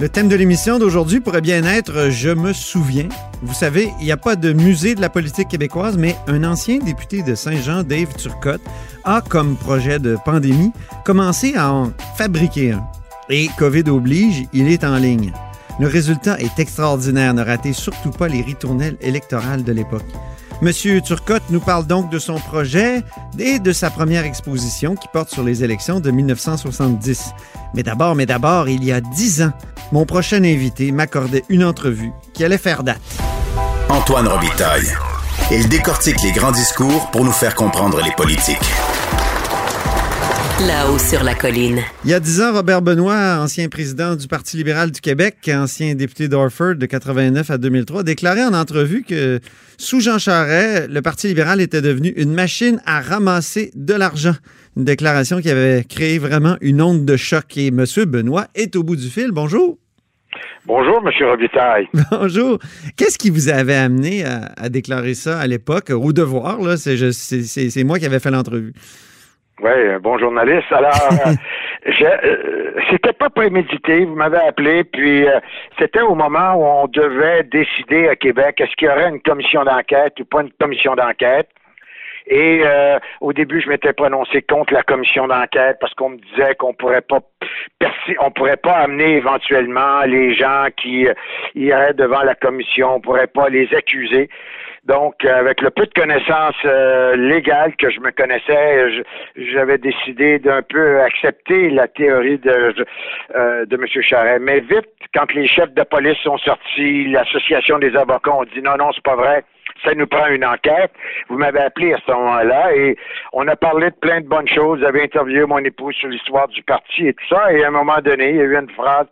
Le thème de l'émission d'aujourd'hui pourrait bien être Je me souviens. Vous savez, il n'y a pas de musée de la politique québécoise, mais un ancien député de Saint-Jean, Dave Turcotte, a comme projet de pandémie commencé à en fabriquer un. Et COVID oblige, il est en ligne. Le résultat est extraordinaire. Ne ratez surtout pas les ritournelles électorales de l'époque. Monsieur Turcotte nous parle donc de son projet et de sa première exposition qui porte sur les élections de 1970. Mais d'abord, mais d'abord, il y a dix ans, mon prochain invité m'accordait une entrevue qui allait faire date. Antoine Robitaille. Il décortique les grands discours pour nous faire comprendre les politiques. Là-haut sur la colline. Il y a dix ans, Robert Benoît, ancien président du Parti libéral du Québec, ancien député d'Orford de 89 à 2003, déclarait en entrevue que sous Jean Charest, le Parti libéral était devenu une machine à ramasser de l'argent. Une déclaration qui avait créé vraiment une onde de choc. Et M. Benoît est au bout du fil. Bonjour. Bonjour, M. Robitaille. Bonjour. Qu'est-ce qui vous avait amené à, à déclarer ça à l'époque, au devoir? Là, c'est, je- c'est- c'est- c'est moi qui avais fait l'entrevue. Oui, un bon journaliste. Alors, euh, je- euh, c'était pas prémédité. Vous m'avez appelé, puis euh, c'était au moment où on devait décider à Québec est-ce qu'il y aurait une commission d'enquête ou pas une commission d'enquête. Et euh, au début, je m'étais prononcé contre la commission d'enquête parce qu'on me disait qu'on pourrait pas on pourrait pas amener éventuellement les gens qui euh, iraient devant la commission, on pourrait pas les accuser. Donc, euh, avec le peu de connaissances euh, légales que je me connaissais, j'avais décidé d'un peu accepter la théorie de, euh, de M. Charret. Mais vite, quand les chefs de police sont sortis, l'association des avocats ont dit non, non, c'est pas vrai. Ça nous prend une enquête. Vous m'avez appelé à ce moment-là et on a parlé de plein de bonnes choses. J'avais interviewé mon épouse sur l'histoire du parti et tout ça. Et à un moment donné, il y a eu une phrase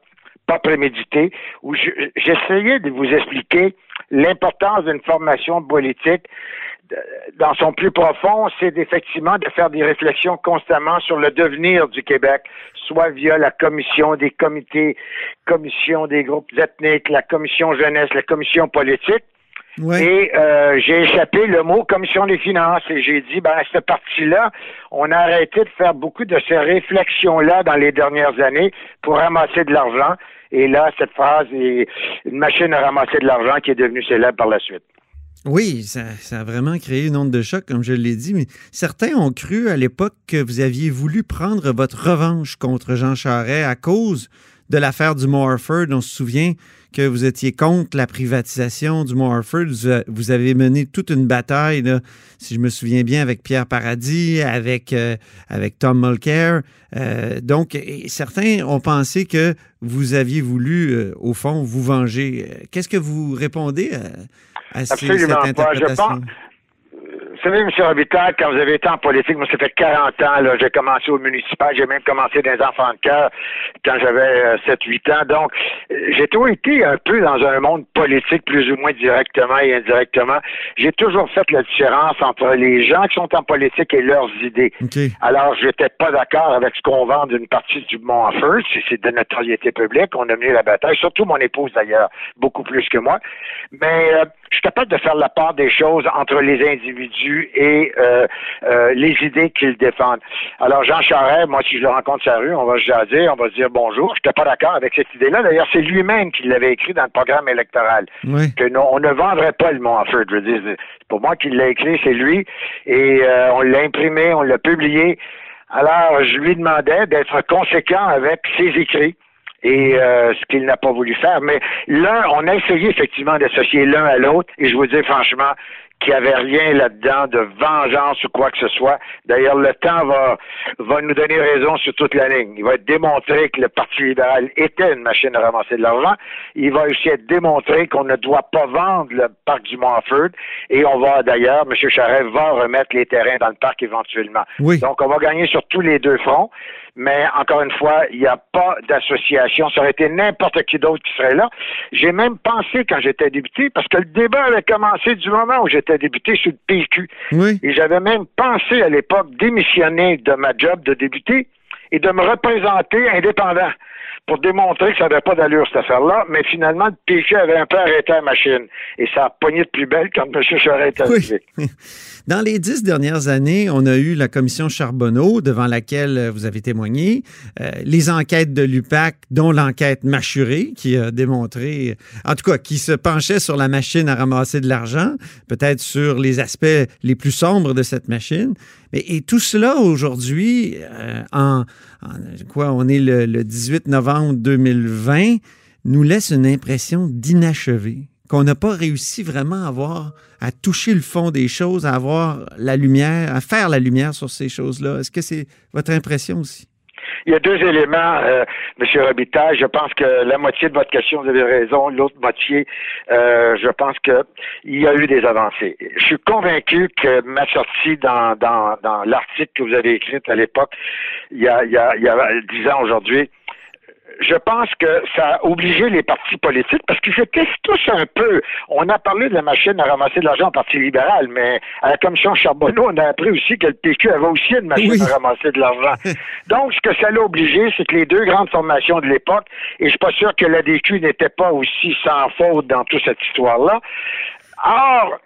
pas préméditée où je- j'essayais de vous expliquer l'importance d'une formation politique dans son plus profond, c'est effectivement de faire des réflexions constamment sur le devenir du Québec, soit via la commission des comités, commission des groupes ethniques, la commission jeunesse, la commission politique. Et euh, j'ai échappé le mot commission des finances et j'ai dit, ben, cette partie-là, on a arrêté de faire beaucoup de ces réflexions-là dans les dernières années pour ramasser de l'argent. Et là, cette phrase est une machine à ramasser de l'argent qui est devenue célèbre par la suite. Oui, ça, ça a vraiment créé une onde de choc, comme je l'ai dit, mais certains ont cru à l'époque que vous aviez voulu prendre votre revanche contre Jean Charest à cause de l'affaire du Mont Harford. On se souvient que vous étiez contre la privatisation du Mont Harford. Vous, avez mené toute une bataille, là, si je me souviens bien, avec Pierre Paradis, avec, euh, avec Tom Mulcair. Euh, donc, certains ont pensé que vous aviez voulu, euh, au fond, vous venger. Qu'est-ce que vous répondez à, à ces- Absolument cette pas. Je interprétation? pense- savez, M. Robitaille, quand vous avez été en politique, moi, ça fait 40 ans, là, j'ai commencé au municipal, j'ai même commencé dans les enfants de cœur quand j'avais 7-8 ans. Donc, euh, j'ai toujours été un peu dans un monde politique, plus ou moins directement et indirectement. J'ai toujours fait la différence entre les gens qui sont en politique et leurs idées. OK. Alors, j'étais pas d'accord avec ce qu'on vend d'une partie du Mont First. Si c'est de notoriété publique, on a mené la bataille, surtout mon épouse d'ailleurs, beaucoup plus que moi. Mais euh, je suis capable de faire la part des choses entre les individus et euh, euh, les idées qu'ils défendent. Alors, Jean Charest, moi, si je le rencontre sur la rue, on va se jaser, on va se dire bonjour. Je n'étais pas d'accord avec cette idée-là. D'ailleurs, c'est lui-même qui l'avait écrit dans le programme électoral Oui. que non, on ne vendrait pas le Harford. Je veux dire, c'est pas moi qui l'ai écrit, c'est lui. Et euh, on l'a imprimé, on l'a publié. Alors, je lui demandais d'être conséquent avec ses écrits et euh, ce qu'il n'a pas voulu faire. Mais l'un, on a essayé effectivement d'associer l'un à l'autre, et je vous dis franchement qu'il n'y avait rien là-dedans de vengeance ou quoi que ce soit. D'ailleurs, le temps va, va nous donner raison sur toute la ligne. Il va être démontré que le Parti libéral était une machine à ramasser de l'argent. Il va aussi être démontré qu'on ne doit pas vendre le parc du Montford. Et on va d'ailleurs, M. Charest va remettre les terrains dans le parc éventuellement. Oui. Donc, on va gagner sur tous les deux fronts. Mais encore une fois, il n'y a pas d'association. Ça aurait été n'importe qui d'autre qui serait là. J'ai même pensé quand j'étais député, parce que le débat avait commencé du moment où j'étais député sur le PQ. Oui. Et j'avais même pensé à l'époque démissionner de ma job de député et de me représenter indépendant pour démontrer que ça n'avait pas d'allure, cette affaire-là. Mais finalement, le PQ avait un peu arrêté la machine. Et ça a pogné de plus belle quand M. Charest est arrivé. Oui. Dans les dix dernières années, on a eu la commission Charbonneau, devant laquelle vous avez témoigné, euh, les enquêtes de l'UPAC, dont l'enquête Machuré, qui a démontré, en tout cas, qui se penchait sur la machine à ramasser de l'argent, peut-être sur les aspects les plus sombres de cette machine. Et tout cela aujourd'hui, euh, en- quoi, on est le, le 18 novembre 2020, nous laisse une impression d'inachevé qu'on n'a pas réussi vraiment à à toucher le fond des choses, à avoir la lumière, à faire la lumière sur ces choses-là. Est-ce que c'est votre impression aussi? Il y a deux éléments, euh, M. Robitaille. Je pense que la moitié de votre question, vous avez raison. L'autre moitié, euh, je pense que il y a eu des avancées. Je suis convaincu que ma sortie dans, dans, dans l'article que vous avez écrit à l'époque, il y a, il y a, il y a dix ans aujourd'hui, je pense que ça a obligé les partis politiques parce qu'ils étaient tous un peu. On a parlé de la machine à ramasser de l'argent au Parti libéral, mais à la commission Charbonneau, on a appris aussi que le PQ avait aussi une machine Oui. à ramasser de l'argent. Donc, ce que ça l'a obligé, c'est que les deux grandes formations de l'époque, et je suis pas sûr que l'ADQ n'était pas aussi sans faute dans toute cette histoire-là. Or,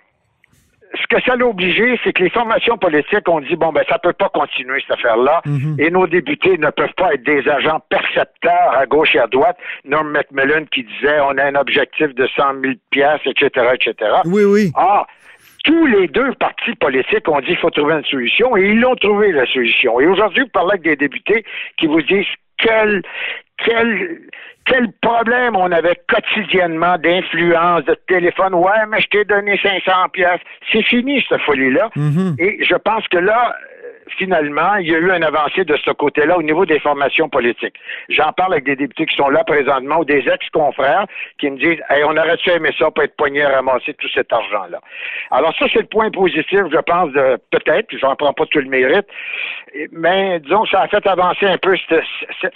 ce que ça l'a obligé, c'est que les formations politiques ont dit bon ben ça peut pas continuer cette affaire-là, et nos députés ne peuvent pas être des agents percepteurs à gauche et à droite. Norm Macmillan qui disait on a un objectif de 100 000 pièces, etc., etc. Oui, oui. Or, tous les deux partis politiques ont dit qu'il faut trouver une solution et ils l'ont trouvé la solution. Et aujourd'hui, vous parlez avec des députés qui vous disent quel quel quel problème on avait quotidiennement d'influence, de téléphone? Ouais, mais je t'ai donné 500 pièces. C'est fini cette folie-là. Mhm. Et je pense que là, euh, finalement, il y a eu un avancé de ce côté-là au niveau des formations politiques. J'en parle avec des députés qui sont là présentement ou des ex-confrères qui me disent hey, on aurait-tu aimé ça pour être poigné à ramasser tout cet argent-là. Alors ça, c'est le point positif, je pense, de peut-être, puis j'en prends pas tout le mérite, mais disons que ça a fait avancer un peu cette, cette-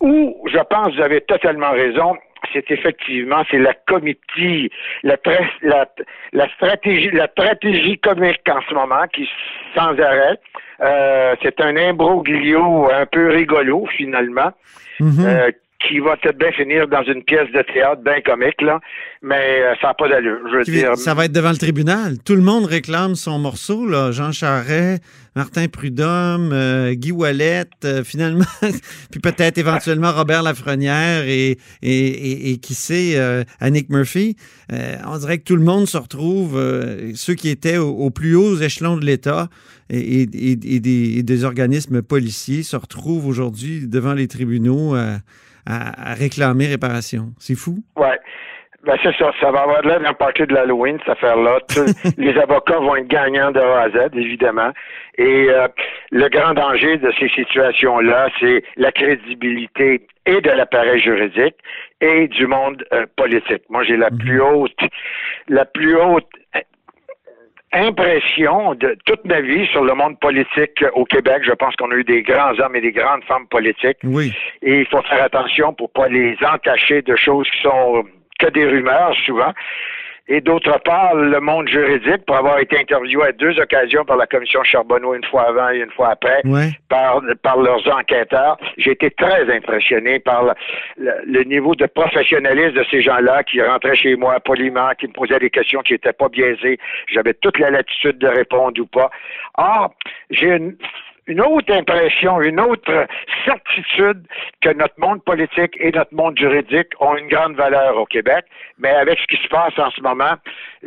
où je pense que vous avez totalement raison, c'est effectivement c'est la comitie, la, la stratégie, la stratégie comique en ce moment qui sans arrêt. Euh, c'est un imbroglio un peu rigolo finalement. Mhm. euh, qui va peut-être bien finir dans une pièce de théâtre bien comique, là, mais euh, ça n'a pas d'allure. Je veux dire, Ça va être devant le tribunal. Tout le monde réclame son morceau, là. Jean Charest, Martin Prudhomme, euh, Guy Wallet, euh, finalement, puis peut-être éventuellement Robert Lafrenière et, et, et, et qui sait, euh, Annick Murphy. On dirait que tout le monde se retrouve, ceux qui étaient au- plus hauts échelons de l'État et, des, et des organismes policiers se retrouvent aujourd'hui devant les tribunaux à, réclamer réparation. C'est fou. Ouais. Ben c'est ça, ça va avoir l'air d'un party de l'Halloween, cette affaire-là. Les avocats vont être gagnants de A à Z, évidemment. Et euh, le grand danger de ces situations-là, c'est la crédibilité et de l'appareil juridique et du monde euh, politique. Moi, j'ai la plus haute, la plus haute impression de toute ma vie sur le monde politique au Québec. Je pense qu'on a eu des grands hommes et des grandes femmes politiques. Oui. Et il faut faire attention pour pas les entacher de choses qui sont que des rumeurs souvent. Et d'autre part, le monde juridique, pour avoir été interviewé à deux occasions par la commission Charbonneau, une fois avant et une fois après, Ouais. par, par leurs enquêteurs, j'ai été très impressionné par le, le- le niveau de professionnalisme de ces gens-là qui rentraient chez moi poliment, qui me posaient des questions qui n'étaient pas biaisées. J'avais toute la latitude de répondre ou pas. Or, j'ai une une autre impression, une autre certitude que notre monde politique et notre monde juridique ont une grande valeur au Québec, mais avec ce qui se passe en ce moment,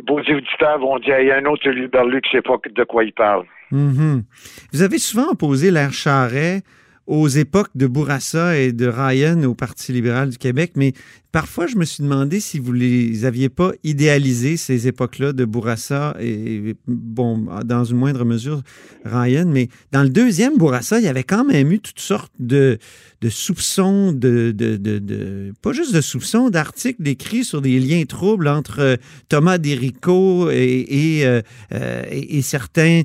vos auditeurs vont dire, il y a un autre Luberlu qui ne sait pas de quoi il parle. Mhm. Vous avez souvent opposé l'air Charret aux époques de Bourassa et de Ryan au Parti libéral du Québec, mais parfois je me suis demandé si vous les aviez pas idéalisé ces époques-là de Bourassa et, bon, dans une moindre mesure, Ryan, mais dans le deuxième Bourassa, il y avait quand même eu toutes sortes de, de soupçons, de, de, de, de- pas juste de soupçons, d'articles décrits sur des liens troubles entre euh, Thomas Derico et, et, euh, euh, et- et certains,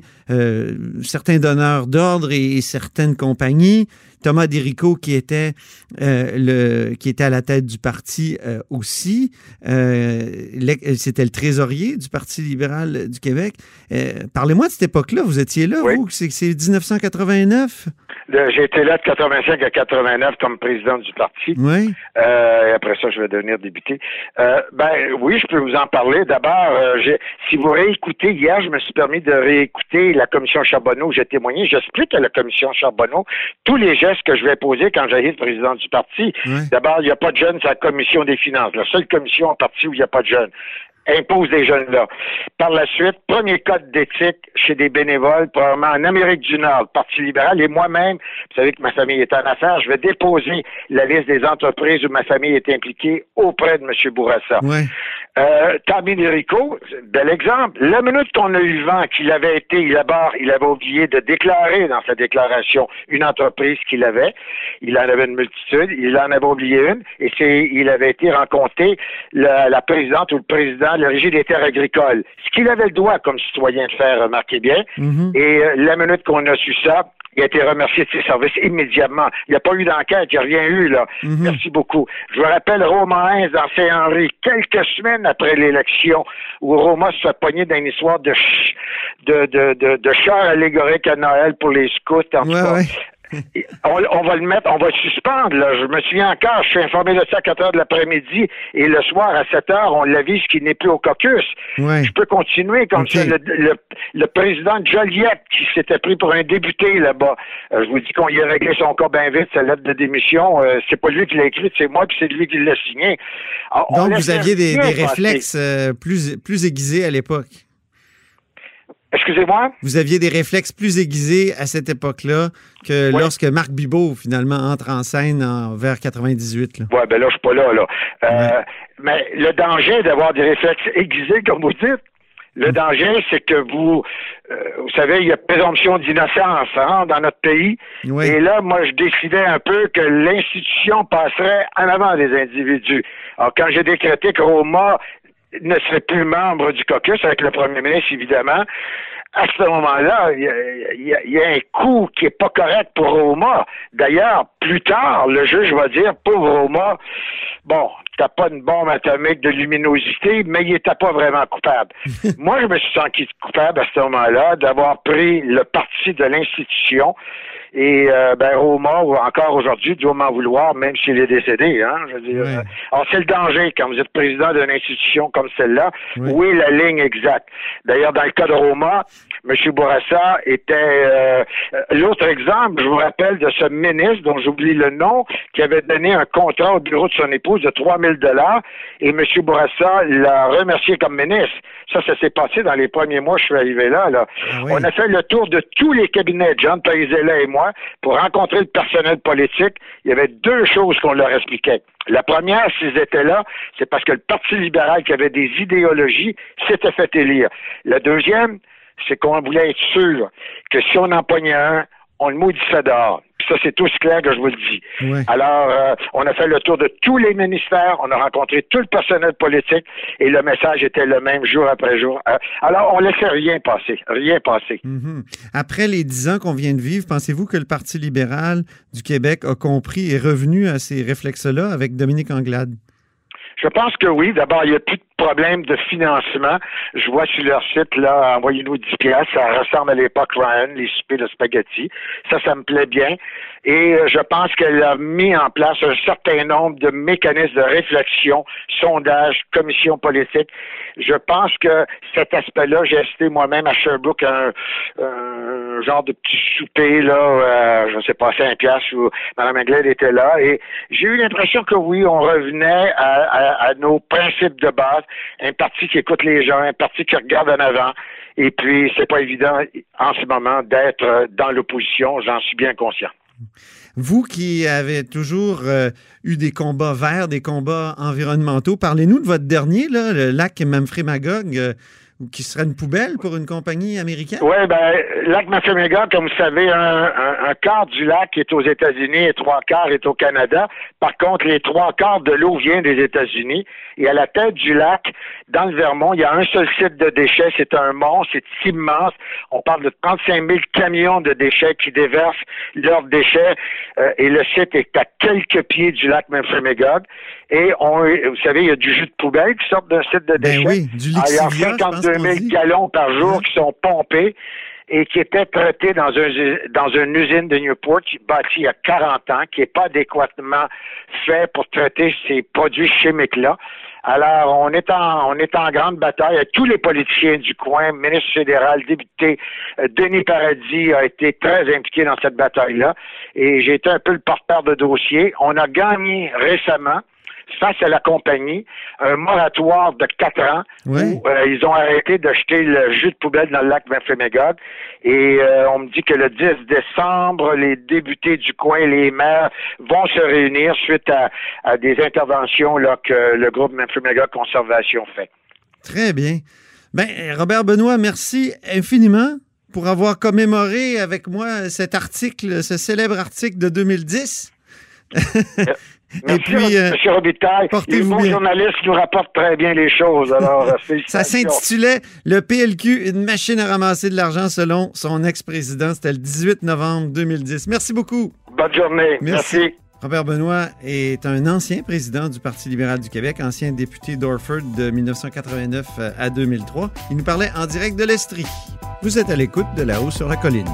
certains donneurs d'ordre et certaines compagnies. Thomas Derico qui était euh, le qui était à la tête du parti euh, aussi. C'était le trésorier du Parti libéral du Québec. Parlez-moi de cette époque-là. Vous étiez là, vous? C'est 1989? J'ai été là de 85 à 89 comme président du parti. Oui. et après ça, je vais devenir député. ben oui, je peux vous en parler. D'abord, si vous réécoutez, hier, je me suis permis de réécouter la commission Charbonneau où j'ai témoigné. J'explique à la commission Charbonneau tous les gestes que je vais poser quand j'ai le président du parti. D'abord, il n'y a pas de jeunes à la commission des finances. La seule commission en parti où il n'y a pas de jeunes impose des jeunes là. Par la suite, premier code d'éthique chez des bénévoles, probablement en Amérique du Nord, Parti libéral, et moi-même, vous savez que ma famille est en affaires, je vais déposer la liste des entreprises où ma famille est impliquée auprès de M. Bourassa. Ouais. Euh, Tommy Derico, bel exemple. La minute qu'on a eu vent qu'il avait été là-bas, il avait oublié de déclarer dans sa déclaration une entreprise qu'il avait. Il en avait une multitude, il en avait oublié une, et c'est, il avait été rencontré la, la présidente ou le président de la Régie des terres agricoles. Ce qu'il avait le droit comme citoyen de faire, remarquez bien. Mhm. Et euh, la minute qu'on a su ça, il a été remercié de ses services immédiatement. Il n'y a pas eu d'enquête, il n'y a rien eu, là. Mhm. Merci beaucoup. Je vous rappelle Romain Hens dans Saint-Henri, quelques semaines après l'élection, où Roma se fait pogner dans une histoire de, ch de, de, de, de char allégorique à Noël pour les scouts. En tout cas. ouais. On, on va le mettre, on va le suspendre. Là. Je me souviens encore, je suis informé de ça à 4 heures de l'après-midi et le soir à 7 heures, on l'avise qu'il n'est plus au caucus. Ouais. Je peux continuer comme ça. Le, le, le président Joliette qui s'était pris pour un député là-bas. Euh, je vous dis qu'on y a réglé son cas bien vite, sa lettre de démission. Euh, c'est pas lui qui l'a écrite, c'est moi puis c'est lui qui l'a signé. Ah, on Donc, vous aviez des, réflexes euh, plus, plus aiguisés à l'époque. Excusez-moi? Vous aviez des réflexes plus aiguisés à cette époque-là que lorsque Marc Bibot, finalement, entre en scène en, vers 98. là. Ouais, ben là, je suis pas là, là. Euh, Mais le danger d'avoir des réflexes aiguisés, comme vous dites, le danger, c'est que vous, euh, vous savez, il y a présomption d'innocence hein, dans notre pays. Oui. Et là, moi, je décidais un peu que l'institution passerait en avant des individus. Alors, quand j'ai décrété que Roma ne serait plus membre du caucus, avec le premier ministre, évidemment, à ce moment-là, il y, a- un coup qui est pas correct pour Roma. D'ailleurs, plus tard, le juge va dire, pauvre Roma, bon, t'as pas une bombe atomique de luminosité, mais il était pas vraiment coupable. Moi, je me suis senti coupable à ce moment-là d'avoir pris le parti de l'institution. Et euh, ben Roma, encore aujourd'hui, doit m'en vouloir, même s'il est décédé. Hein, je veux dire. Euh, Alors, c'est le danger quand vous êtes président d'une institution comme celle-là. Oui. Où est la ligne exacte? D'ailleurs, dans le cas de Roma, M. Bourassa était euh, l'autre exemple, je vous rappelle de ce ministre dont j'oublie le nom, qui avait donné un contrat au bureau de son épouse de 3 000 dollars et M. Bourassa l'a remercié comme ministre. Ça, ça s'est passé dans les premiers mois, je suis arrivé là. là. Ah oui. On a fait le tour de tous les cabinets, John Paisella et moi, pour rencontrer le personnel politique. Il y avait deux choses qu'on leur expliquait. La première, s'ils étaient là, c'est parce que le Parti libéral, qui avait des idéologies, s'était fait élire. La deuxième, c'est qu'on voulait être sûr que si on en pognait un, on le maudissait dehors. Puis ça, c'est tout clair que je vous le dis. Alors, euh, on a fait le tour de tous les ministères, on a rencontré tout le personnel politique et le message était le même jour après jour. Euh, alors, on laissait rien passer, rien passer. Mhm. Après les dix ans qu'on vient de vivre, pensez-vous que le Parti libéral du Québec a compris et revenu à ces réflexes-là avec Dominique Anglade? Je pense que oui. D'abord, il n'y a plus de problème de financement. Je vois sur leur site, là, envoyez-nous 10 piastres. Ça ressemble à l'époque Ryan, les soupers de spaghetti. Ça, ça me plaît bien. Et euh, je pense qu'elle a mis en place un certain nombre de mécanismes de réflexion, sondage, commission politique. Je pense que cet aspect-là, j'ai assisté moi-même à Sherbrooke un, un genre de petit souper, là, euh, je ne sais pas, 5 piastres, où Mme Anglade était là. Et j'ai eu l'impression que oui, on revenait à, à- à nos principes de base. Un parti qui écoute les gens, un parti qui regarde en avant. Et puis, c'est pas évident en ce moment d'être euh, dans l'opposition, j'en suis bien conscient. Vous qui avez toujours euh, eu des combats verts, des combats environnementaux, parlez-nous de votre dernier, le lac Memphremagog. Euh, qui serait une poubelle pour une compagnie américaine? Oui, ben, lac Massaméga, comme vous savez, un, un, un, quart du lac est aux États-Unis et trois quarts est au Canada. Par contre, les trois quarts de l'eau vient des États-Unis. Et à la tête du lac, dans le Vermont, il y a un seul site de déchets. C'est un mont, c'est immense. On parle de 35 000 camions de déchets qui déversent leurs déchets. Euh, et le site est à quelques pieds du lac Memphremagog. Et on, vous savez, il y a du jus de poubelle qui sort d'un site de déchets. Ben oui, du Ah, il y a 52 000 gallons par jour qui sont pompés et qui étaient traités dans, un, une usine de Newport bâtie il y a 40 ans, qui n'est pas adéquatement fait pour traiter ces produits chimiques-là. Alors, on est en on est en grande bataille. Tous les politiciens du coin, ministre fédéral, député, euh, Denis Paradis a été très impliqué dans cette bataille-là. Et j'ai été un peu le porteur de dossier. On a gagné récemment face à la compagnie un moratoire de quatre ans oui. où euh, ils ont arrêté de jeter le jus de poubelle dans le lac Memphremagog. Et euh, on me dit que le 10 décembre, les députés du coin, les maires vont se réunir suite à, à des interventions là, que le groupe Memphremagog Conservation fait. Très bien. Ben, Robert Benoît, merci infiniment pour avoir commémoré avec moi cet article, ce célèbre article de 2010. Merci, Et puis, euh, M. Robitaille. Les bons bien. journalistes nous rapportent très bien les choses. Alors, Ça s'intitulait Le PLQ, une machine à ramasser de l'argent selon son ex-président. C'était le 18 novembre 2010. Merci beaucoup. Bonne journée. Merci. Merci. Robert Benoît est un ancien président du Parti libéral du Québec, ancien député d'Orford de 1989 à 2003. Il nous parlait en direct de l'Estrie. Vous êtes à l'écoute de là-haut sur la colline.